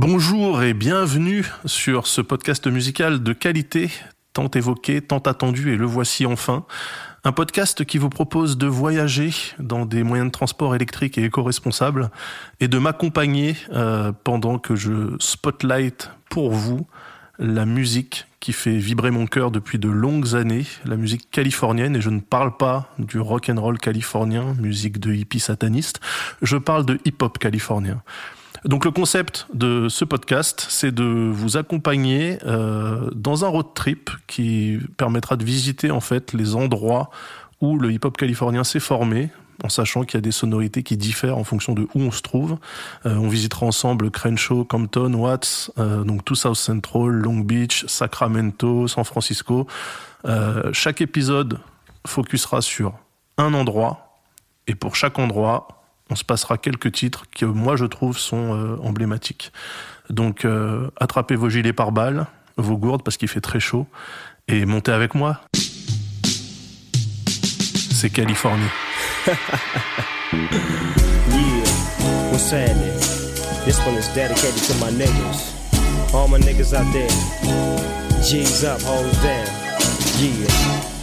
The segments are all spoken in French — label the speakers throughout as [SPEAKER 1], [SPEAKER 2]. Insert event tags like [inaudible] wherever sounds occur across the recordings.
[SPEAKER 1] Bonjour et bienvenue sur ce podcast musical de qualité, tant évoqué, tant attendu, et le voici enfin. Un podcast qui vous propose de voyager dans des moyens de transport électriques et éco-responsables et de m'accompagner euh, pendant que je spotlight pour vous la musique qui fait vibrer mon cœur depuis de longues années, la musique californienne, et je ne parle pas du rock and roll californien, musique de hippie sataniste, je parle de hip-hop californien. Donc le concept de ce podcast, c'est de vous accompagner euh, dans un road trip qui permettra de visiter en fait les endroits où le hip-hop californien s'est formé, en sachant qu'il y a des sonorités qui diffèrent en fonction de où on se trouve. Euh, on visitera ensemble Crenshaw, Compton, Watts, euh, donc tout South Central, Long Beach, Sacramento, San Francisco. Chaque épisode focusera sur un endroit, et pour chaque endroit, on se passera quelques titres que moi je trouve sont emblématiques. Donc attrapez vos gilets par balles, vos gourdes parce qu'il fait très chaud, et montez avec moi. C'est Californie. [laughs]
[SPEAKER 2] happening? This one is dedicated to my niggas. All my niggas out there. G's up, down.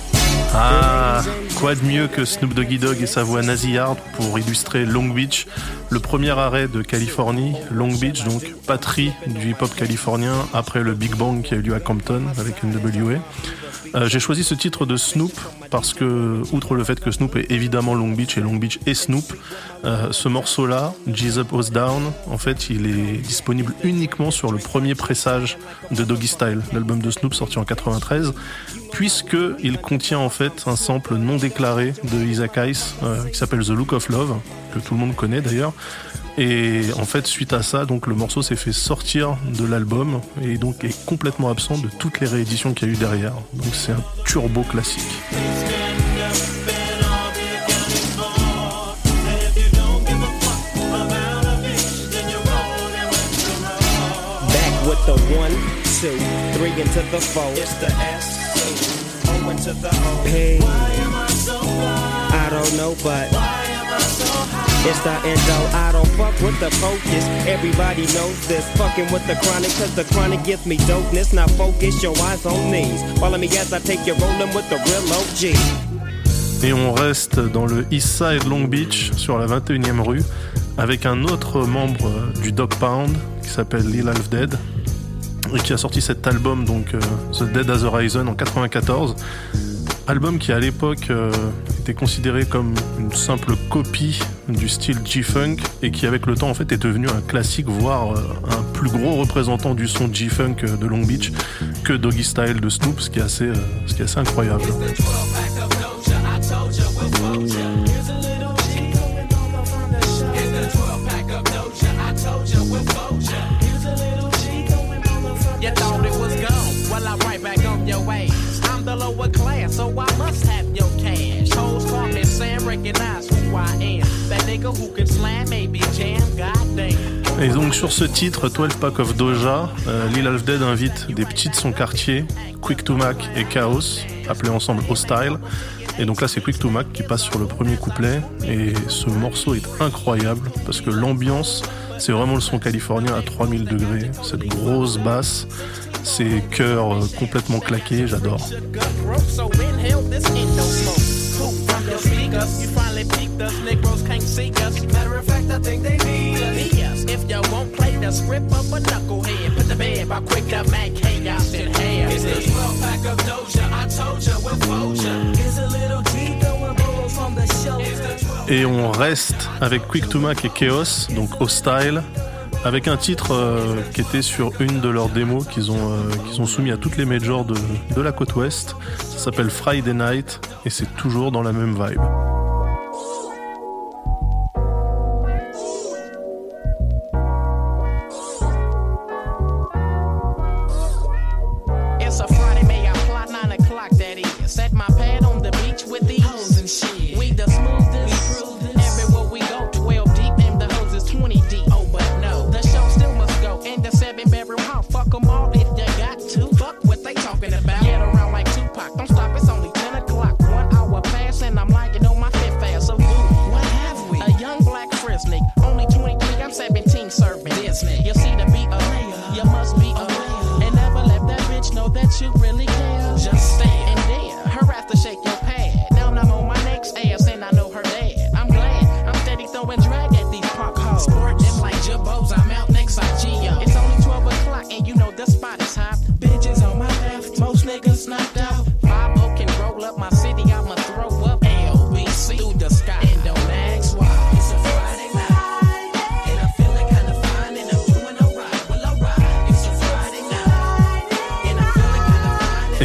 [SPEAKER 1] Ah, quoi de mieux que Snoop Doggy Dogg et sa voix nasillarde pour illustrer Long Beach, le premier arrêt de Californie, Long Beach, donc patrie du hip-hop californien après le Big Bang qui a eu lieu à Compton avec NWA. Euh, j'ai choisi ce titre de Snoop parce que, outre le fait que Snoop est évidemment Long Beach et Long Beach est Snoop, euh, ce morceau-là, G's Up, House Down, en fait, il est disponible uniquement sur le premier pressage de Doggy Style, l'album de Snoop sorti en 93, puisque il contient en fait un sample non déclaré de Isaac Ice euh, qui s'appelle The Look of Love, que tout le monde connaît d'ailleurs, et en fait, suite à ça, donc le morceau s'est fait sortir de l'album et donc est complètement absent de toutes les rééditions qu'il y a eu derrière. Donc c'est un turbo classique.
[SPEAKER 2] I don't know, but. It's the endo, I don't fuck with the focus. Everybody knows this. Fucking with the chronic, cause the chronic gives me dopeness. Now focus your eyes on these. Follow me as I take you rolling with the real OG.
[SPEAKER 1] Et on reste dans le East Side Long Beach, sur la 21e rue, avec un autre membre du Dog Pound qui s'appelle Lil Half Dead et qui a sorti cet album, donc euh, The Dead as Horizon en 94. Album qui à l'époque euh, était considéré comme une simple copie du style G-Funk et qui avec le temps en fait est devenu un classique, voire euh, un plus gros représentant du son G-Funk de Long Beach que Doggy Style de Snoop, ce qui est assez, euh, ce qui est assez incroyable. Et donc sur ce titre, 12 Pack of Doja, euh, Lil Half Dead invite des petits de son quartier, Quick to Mac et Chaos, appelés ensemble Hostile. Et donc là c'est Quick to Mac qui passe sur le premier couplet et ce morceau est incroyable parce que l'ambiance, c'est vraiment le son californien à 3000 degrés, cette grosse basse, ces chœurs euh, complètement claqués, j'adore. You finally peaked us, Negroes can't see us. Matter of fact, I think they need us. If you won't play the script of a knucklehead, put the bed by quick to make chaos in hell. It's the 12 pack of Doja, I told ya, we'll fold ya. It's a little G throwing bullets from the shoulder. Et on reste avec Quick to Mac et Chaos, donc Hostile, avec un titre euh, qui était sur une de leurs démos qu'ils ont, euh, qu'ils ont soumis à toutes les majors de, de la côte ouest. Ça s'appelle Friday Night et c'est toujours dans la même vibe.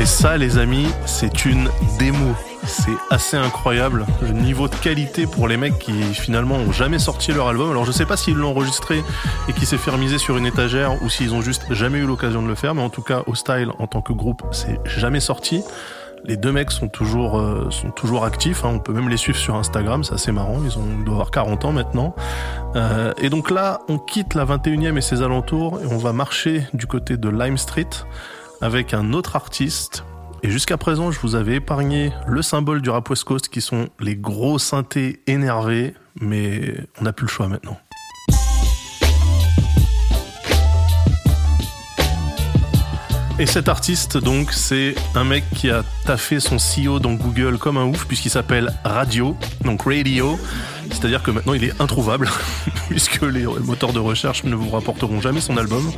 [SPEAKER 1] Et ça, les amis, c'est une démo. C'est assez incroyable le niveau de qualité pour les mecs qui finalement ont jamais sorti leur album. Alors je sais pas s'ils l'ont enregistré et qui s'est remiser sur une étagère ou s'ils ont juste jamais eu l'occasion de le faire, mais en tout cas, au style en tant que groupe, c'est jamais sorti. Les deux mecs sont toujours, euh, sont toujours actifs. Hein. On peut même les suivre sur Instagram, c'est assez marrant. Ils, ont, ils doivent avoir 40 ans maintenant. Euh, et donc là, on quitte la 21e et ses alentours et on va marcher du côté de Lime Street avec un autre artiste. Et jusqu'à présent, je vous avais épargné le symbole du rap West Coast qui sont les gros synthés énervés, mais on n'a plus le choix maintenant. Et cet artiste, donc, c'est un mec qui a taffé son CEO dans Google comme un ouf, puisqu'il s'appelle Radio, donc Radio. C'est-à-dire que maintenant il est introuvable, [laughs] puisque les moteurs de recherche ne vous rapporteront jamais son album.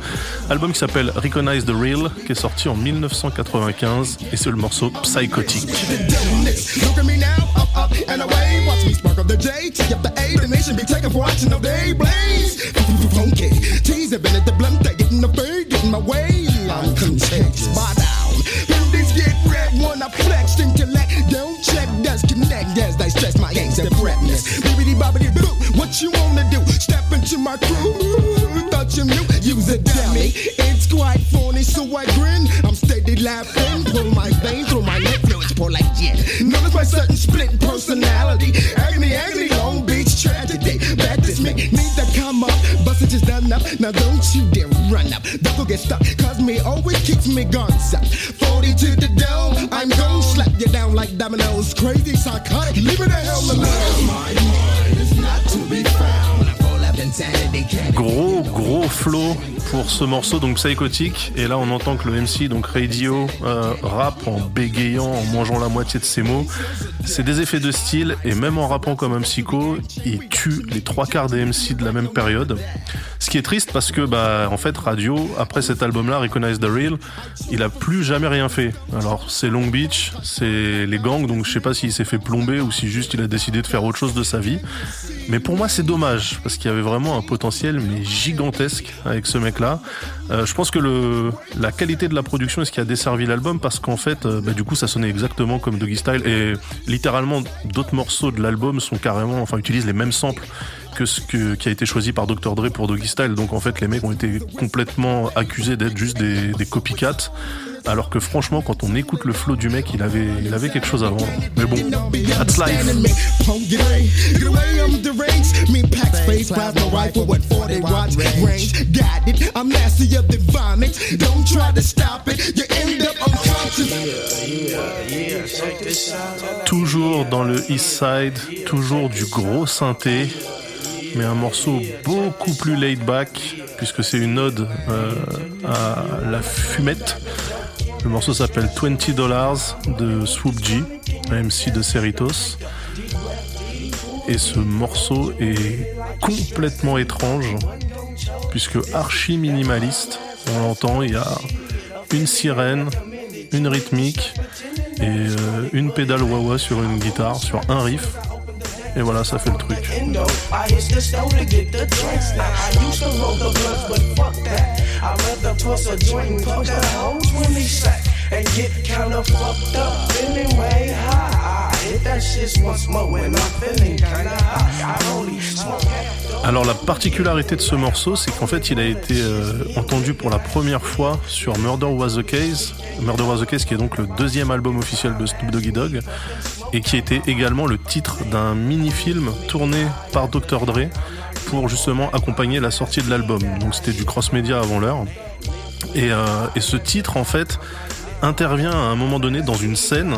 [SPEAKER 1] Album qui s'appelle Recognize the Real, qui est sorti en 1995, et c'est le morceau Psychotic.
[SPEAKER 3] Flex intellect. Don't check, does connect as they stress my angst and fretness. Bibbidi bobbidi boo, what you wanna do? Step into my crew. Thought you knew, use a dummy. It's quite funny, so I grin. I'm steady laughing, pull my veins through my neck, fluids pour like gin. Notice my sudden split personality. Agony, agony, Long Beach tragedy. Bad this me, need to come up. Busted is done up, now don't you dare run up. Don't go get stuck, cause me always kicks me guns up. 40 to the dome, I'm gon' slap you down like dominoes. Crazy, psychotic, leave the hell alone. My mind is not to be found.
[SPEAKER 1] Gros, gros flow pour ce morceau, donc psychotique. Et là, on entend que le MC, donc Radio, euh, rappe en bégayant, en mangeant la moitié de ses mots. C'est des effets de style, et même en rappant comme un psycho, il tue les trois quarts des MC de la même période. Ce qui est triste parce que, bah, en fait, Radio, après cet album-là, Recognize the Real, il a plus jamais rien fait. Alors, c'est Long Beach, c'est les gangs, donc je sais pas s'il s'est fait plomber ou si juste il a décidé de faire autre chose de sa vie. Mais pour moi, c'est dommage parce qu'il y avait vraiment un potentiel mais gigantesque avec ce mec-là. Euh, je pense que la qualité de la production est ce qui a desservi l'album parce qu'en fait, euh, bah, du coup, ça sonnait exactement comme Doggy Style et littéralement d'autres morceaux de l'album sont carrément, enfin, utilisent les mêmes samples que ce qui a été choisi par Dr. Dre pour Doggy Style. Donc en fait, les mecs ont été complètement accusés d'être juste des, des copycats. Alors que franchement, quand on écoute le flow du mec, il avait, il avait quelque chose avant. Mais bon, that's life.
[SPEAKER 3] Punk, get away, get away, I'm deranged. Me pack space, plasma rifle with 40 watts range. Got it, I'm nasty of the vomit. Don't try to stop it, you end up unconscious.
[SPEAKER 1] Toujours dans le East Side, toujours du gros synthé, mais un morceau beaucoup plus laid back, puisque c'est une ode euh, à la fumette. Le morceau s'appelle 20 Dollars de Swoop G, MC de Cerritos. Et ce morceau est complètement étrange, puisque archi minimaliste. On l'entend, il y a une sirène, une rythmique et euh, une pédale wah-wah sur une guitare, sur un riff. Et voilà, ça fait le truc.
[SPEAKER 4] Endo. I hit the store to get the drinks now. I used to roll the blunts, but fuck that. I'd rather push a joint, plug a hole, 20 sack, and get kinda fucked up. Anyway, high. I hit that shit once more when I'm feeling kinda high. I only smoke half
[SPEAKER 1] Alors la particularité de ce morceau, c'est qu'en fait il a été euh, entendu pour la première fois sur Murder Was the Case. Murder Was the Case qui est donc le deuxième album officiel de Snoop Doggy Dogg et qui était également le titre d'un mini-film tourné par Dr. Dre pour justement accompagner la sortie de l'album. Donc c'était du cross-média avant l'heure. Et, euh, ce titre en fait intervient à un moment donné dans une scène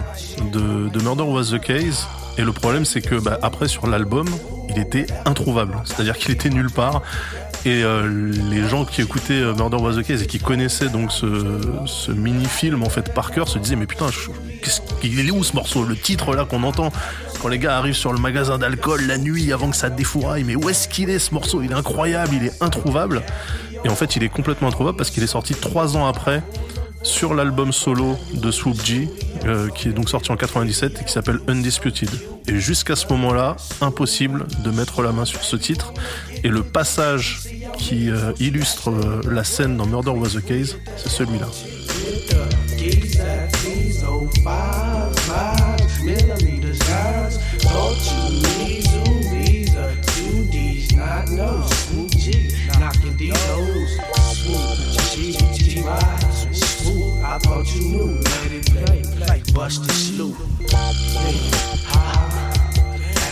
[SPEAKER 1] de, de Murder Was the Case. Et le problème, c'est que bah, après sur l'album, il était introuvable. C'est-à-dire qu'il était nulle part. Et euh, les gens qui écoutaient euh, Murder Was the Case et qui connaissaient donc ce, mini-film en fait par cœur se disaient mais putain, qu'est-ce qu'il est où ce morceau? Le titre là qu'on entend quand les gars arrivent sur le magasin d'alcool la nuit avant que ça défouraille. Mais où est-ce qu'il est ce morceau? Il est incroyable, il est introuvable. Et en fait, il est complètement introuvable parce qu'il est sorti trois ans après sur l'album solo de Swoop G, euh, qui est donc sorti en 97 et qui s'appelle Undisputed. Et jusqu'à ce moment-là, impossible de mettre la main sur ce titre. Et le passage qui euh, illustre euh, la scène dans Murder Was the Case, c'est celui-là.
[SPEAKER 4] I thought you knew, let it play, play, bust the sloop. Yeah, ha,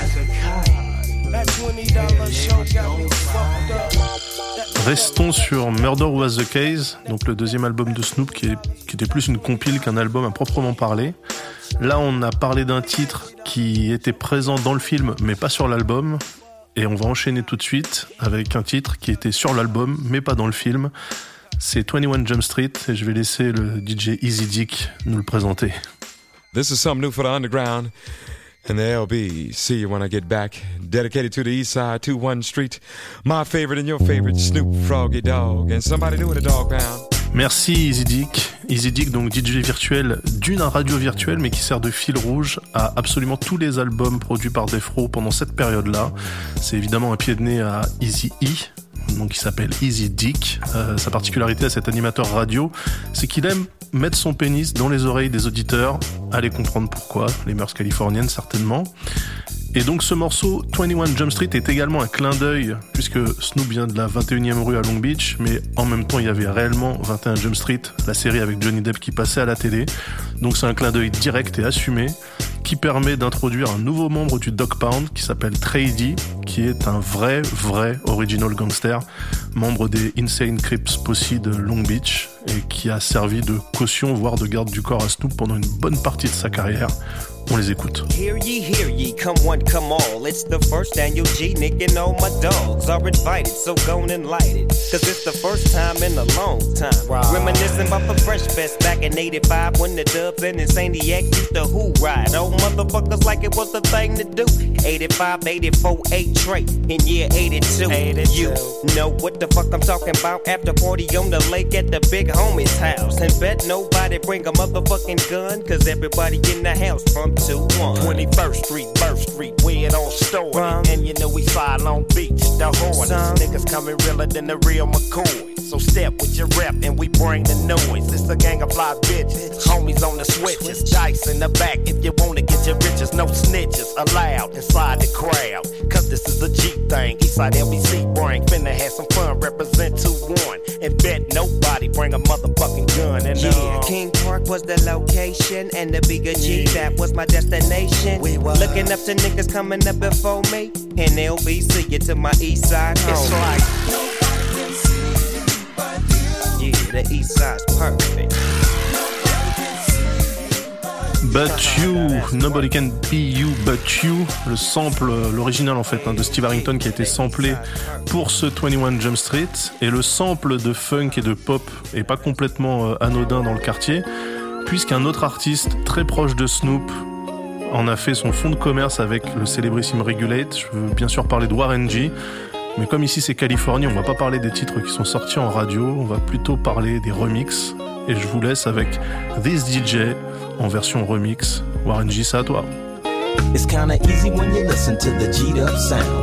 [SPEAKER 4] as a kite. That $20 show got me fucked up.
[SPEAKER 1] Restons sur Murder Was the Case, donc le deuxième album de Snoop qui, est, qui était plus une compile qu'un album à proprement parler. Là, on a parlé d'un titre qui était présent dans le film mais pas sur l'album. Et on va enchaîner tout de suite avec un titre qui était sur l'album mais pas dans le film. C'est 21 Jump Street et je vais laisser le DJ Easy Dick nous le présenter.
[SPEAKER 5] This is something new for the underground. and the LB. See you when I get back. Dedicated to the East Side, 21 Street. My favorite and your favorite, Snoop Froggy Dog. And somebody new in the dog pound.
[SPEAKER 1] Merci Easy Dick. Easy Dick, donc DJ virtuel d'une radio virtuelle, mais qui sert de fil rouge à absolument tous les albums produits par Defro pendant cette période-là. C'est évidemment un pied de nez à Easy E, donc il s'appelle Easy Dick. Euh, sa particularité à cet animateur radio, c'est qu'il aime mettre son pénis dans les oreilles des auditeurs. Allez comprendre pourquoi, les mœurs californiennes certainement. Et donc ce morceau 21 Jump Street est également un clin d'œil puisque Snoop vient de la 21e rue à Long Beach, mais en même temps il y avait réellement 21 Jump Street, la série avec Johnny Depp qui passait à la télé. Donc c'est un clin d'œil direct et assumé qui permet d'introduire un nouveau membre du Dog Pound qui s'appelle Trady, qui est un vrai, vrai original gangster, membre des Insane Crips Posse de Long Beach et qui a servi de caution voire de garde du corps à Snoop pendant une bonne partie de sa carrière On les écoute.
[SPEAKER 6] Hear ye, hear ye, come one, come all. It's the first annual G, Nick and all my dogs are invited, so go and light it. Cause it's the first time in a long time. Right. Reminiscing about the Fresh Fest back in 85 when the dubs and Insaniacs used to who ride. Old motherfuckers like it was the thing to do. 85, 84, 8 trait in year 82. 82. You know what the fuck I'm talking about? After party on the lake at the big homie's house. And bet nobody bring a motherfucking gun, cause everybody in the house from 2 1.
[SPEAKER 7] 21st Street, Birth Street, where it all started.
[SPEAKER 6] Rum.
[SPEAKER 7] And you know we fly Long Beach, the.
[SPEAKER 6] Some.
[SPEAKER 7] Niggas coming realer than the real McCoy. So step with your rep and we bring the noise. It's a gang of fly bitches, homies on the switches, dice in the back. If you wanna get your riches, no snitches allowed inside the crowd. Cause this is a G thing. Eastside LBC bring, finna have some fun, represent 2-1. And bet nobody bring a motherfucking gun. And
[SPEAKER 6] Yeah,
[SPEAKER 7] uh,
[SPEAKER 6] King Park was the location, and the bigger G, that was my destination.
[SPEAKER 7] We was.
[SPEAKER 6] Looking up to niggas coming up before me, and LBC you to my east side home.
[SPEAKER 7] it's like nobody can see you but you.
[SPEAKER 6] yeah, the east side's perfect.
[SPEAKER 1] But You, Nobody Can Be You But You, le sample, l'original en fait, hein, de Steve Harrington qui a été samplé pour ce 21 Jump Street, et le sample de funk et de pop est pas complètement euh, anodin dans le quartier, puisqu'un autre artiste très proche de Snoop en a fait son fond de commerce avec le célébrissime Regulate. Je veux bien sûr parler de Warren G. Mais comme ici c'est Californie, on va pas parler des titres qui sont sortis en radio, on va plutôt parler des remixes. Et je vous laisse avec This DJ en version remix. Warren G, c'est à toi.
[SPEAKER 8] It's kinda easy when you listen to the G'd up sound.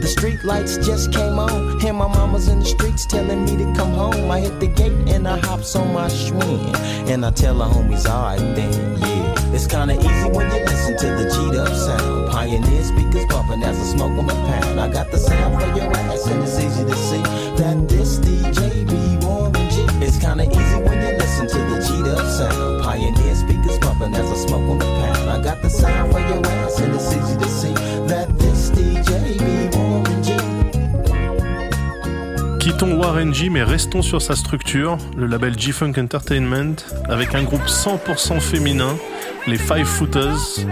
[SPEAKER 8] The street lights just came on, and my mama's in the streets telling me to come home. I hit the gate and I hops on my swing, and I tell the homies, alright then, yeah. It's kinda easy when you listen to the G'd up sound. Pioneer speakers bumping as I smoke on the pound. I got the sound for your ass, and it's easy to see that this DJ be G. It's kinda easy when you listen to the G'd up sound. Pioneer speakers bumping as I smoke on the pound. I got the sound for your ass, and it's easy to see that this DJ be Warren G.
[SPEAKER 1] Quittons Warren G, mais restons sur sa structure, le label G-Funk Entertainment, avec un groupe 100% féminin, les Five Footers,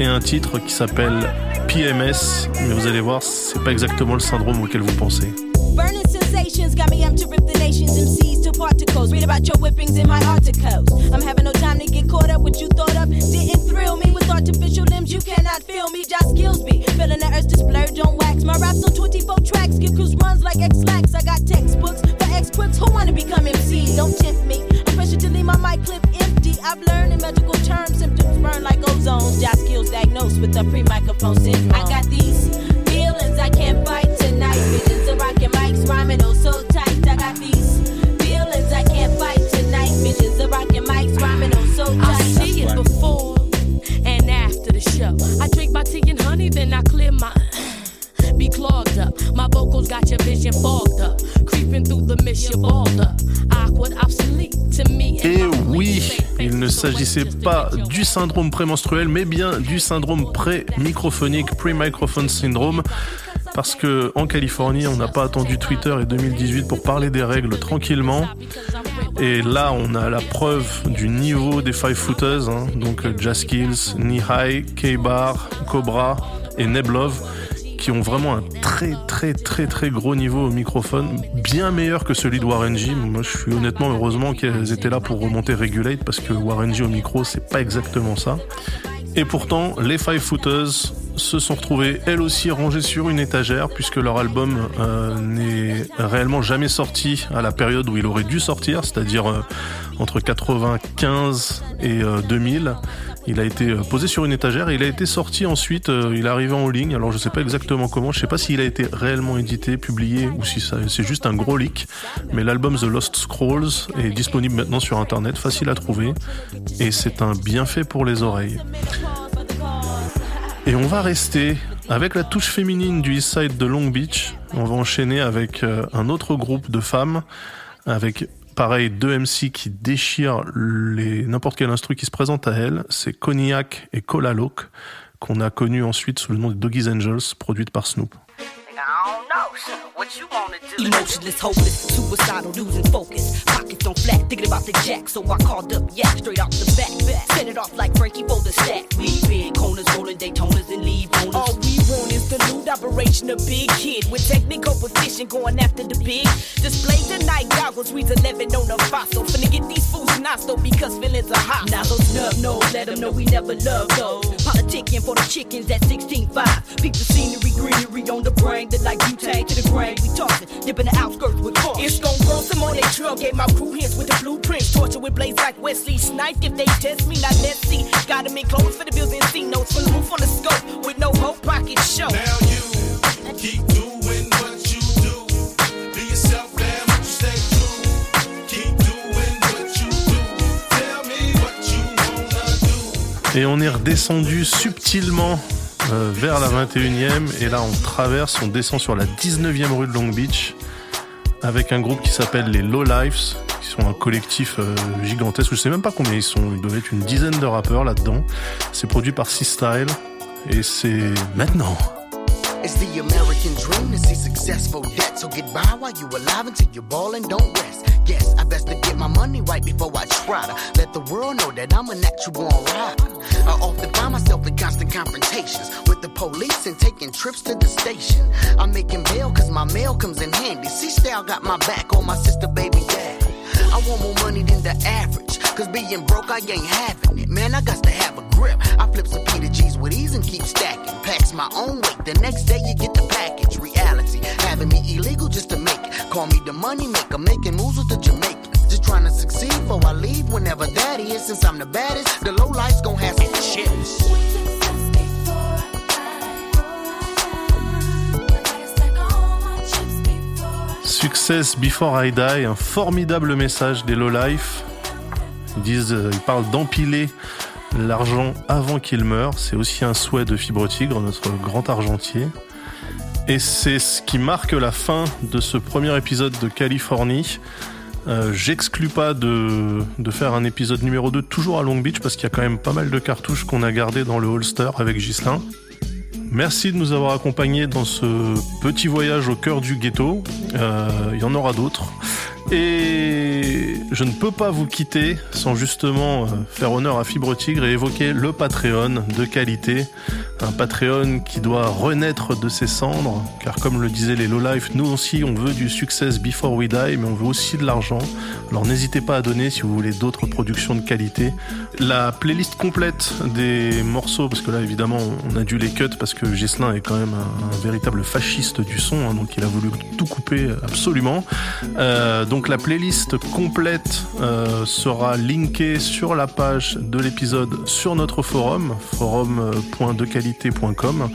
[SPEAKER 1] et un titre qui s'appelle PMS, mais vous allez voir, c'est pas exactement le syndrome auquel vous pensez.
[SPEAKER 9] sensations got me empty rip the nations MCs to particles. Read about your whippings in my articles. I'm having no time to get caught up with you thought of. Didn't thrill me with artificial limbs. You cannot feel me. just kills me. Feeling the earth just blur, don't wax. My raps on 24 tracks. Give cruise runs like X-Lax. I got textbooks for experts who wanna become MCs. Don't tempt me. I pressure to leave my mic clip empty. I've learned in medical terms symptoms burn like ozone. Josh skills diagnosed with a pre-microphone syndrome. I got these rhyming oh so tight. I got these feelings I can't fight tonight. Visions of rocking mics, rhyming oh so tight.
[SPEAKER 10] I see it before and after the show. I drink my tea and honey, then I clear my. [sighs] Be clogged up. My vocals got your vision fogged up. Creeping through the mist, you balled up. Awkward, obsolete to me.
[SPEAKER 1] Et oui, il ne s'agissait pas du syndrome prémenstruel, mais bien du syndrome pré-microphonique, pre-microphone syndrome. Parce que en Californie, on n'a pas attendu Twitter et 2018 pour parler des règles tranquillement. Et là, on a la preuve du niveau des Five Footers, hein, donc Jazz Kills, Knee High, K-Bar, Cobra et Neblov, qui ont vraiment un très très très très gros niveau au microphone, bien meilleur que celui de Warren G. Moi, je suis honnêtement heureusement qu'elles étaient là pour remonter Regulate, parce que Warren G au micro, c'est pas exactement ça. Et pourtant, les Five Footers se sont retrouvés elles aussi rangées sur une étagère puisque leur album euh, n'est réellement jamais sorti à la période où il aurait dû sortir, c'est-à-dire euh, entre 95 et euh, 2000. Il a été euh, posé sur une étagère et il a été sorti ensuite, euh, il est arrivé en ligne, alors je sais pas exactement comment, je sais pas s'il a été réellement édité, publié ou si c'est juste un gros leak, mais l'album The Lost Scrolls est disponible maintenant sur internet, facile à trouver et c'est un bienfait pour les oreilles. Et on va rester avec la touche féminine du East Side de Long Beach. On va enchaîner avec euh, un autre groupe de femmes, avec pareil deux MC qui déchirent les n'importe quel instru qui se présente à elles. C'est Cognac et Cola qu'on a connu ensuite sous le nom de Doggy's Angels, produite par Snoop.
[SPEAKER 11] Emotionless, hopeless, suicidal, losing focus. Pockets on flat, thinking about the jack, so I called up Yak straight off the back. Send it off like Frankie for the stack. We been corners, rolling Daytonas and leave owners.
[SPEAKER 12] All we want is the loot operation, a big kid with technical proficient going after the big. Display the night goggles, reads 11 on the fossil. Finna get these fools nostril because feelings are hot.
[SPEAKER 11] Now those snub nose, let them know we never love those. Politicking for the chickens at 16.5. Peep the scenery, greenery on the brain, that like butane to the grain. We tossing, dipping the outskirts with caution.
[SPEAKER 12] It's gon' grow some on their trail. Gave my crew hints with the blueprints. Torture with blades like Wesley Sniped. If they test me, now let's see. Got them in clothes for the bills and C notes. From the roof on the scope with no hope pocket show.
[SPEAKER 13] Now you keep
[SPEAKER 1] Et on est redescendu subtilement euh, vers la 21e et là on traverse, on descend sur la 19e rue de Long Beach avec un groupe qui s'appelle les Low Lives, qui sont un collectif euh, gigantesque, je sais même pas combien ils sont, il doit être une dizaine de rappeurs là-dedans. C'est produit par C-Style et c'est maintenant.
[SPEAKER 14] It's the American dream to see successful debt. So get by while you alive until you ball and don't rest. Guess I best to get my money right before I try to let the world know that I'm a natural born. I often find myself in constant confrontations with the police and taking trips to the station. I'm making bail cause my mail comes in handy. See, style got my back on my sister, baby dad. I want more money than the average. Cause being broke, I ain't having it. Man, I got to have grip. I flip some Peter G's with ease and keep stacking. Packs my own weight. The next day you get the package. Reality. Having me illegal just to make it. Call me the money maker. Making moves with the Jamaicans. Just trying to succeed before I leave whenever that is. Since I'm the baddest, the low life's gonna have some chips.
[SPEAKER 1] Success Before I Die, un formidable message des Low Life. Ils disent, euh, ils parlent d'empiler l'argent avant qu'il meure. C'est aussi un souhait de Fibre Tigre, notre grand argentier. Et c'est ce qui marque la fin de ce premier épisode de Californie. Euh, J'exclus pas de, de faire un épisode numéro 2 toujours à Long Beach parce qu'il y a quand même pas mal de cartouches qu'on a gardées dans le holster avec Ghislain. Merci de nous avoir accompagnés dans ce petit voyage au cœur du ghetto. Euh, Il y en aura d'autres. Et je ne peux pas vous quitter sans justement euh, faire honneur à Fibre Tigre et évoquer le Patreon de qualité. Un Patreon qui doit renaître de ses cendres, car comme le disaient les Low Life, nous aussi on veut du success before we die, mais on veut aussi de l'argent. Alors n'hésitez pas à donner si vous voulez d'autres productions de qualité. La playlist complète des morceaux, parce que là évidemment on a dû les cut parce que Ghislain est quand même un, véritable fasciste du son, hein, donc il a voulu tout couper absolument. Euh, la playlist complète euh, sera linkée sur la page de l'épisode sur notre forum, forum.dequalité.com.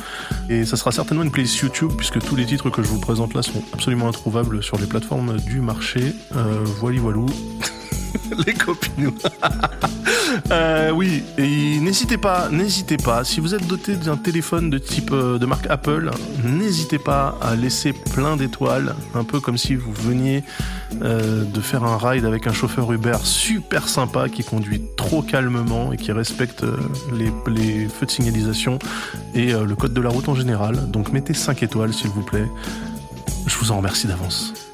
[SPEAKER 1] Et ça sera certainement une playlist YouTube, puisque tous les titres que je vous présente là sont absolument introuvables sur les plateformes du marché. Euh, voilou. [laughs] les copines. [laughs] Euh, oui, et n'hésitez pas, n'hésitez pas, si vous êtes doté d'un téléphone de type euh, de marque Apple, n'hésitez pas à laisser plein d'étoiles, un peu comme si vous veniez euh, de faire un ride avec un chauffeur Uber super sympa qui conduit trop calmement et qui respecte les, les feux de signalisation et le code de la route en général. Donc mettez 5 étoiles s'il vous plaît. Je vous en remercie d'avance.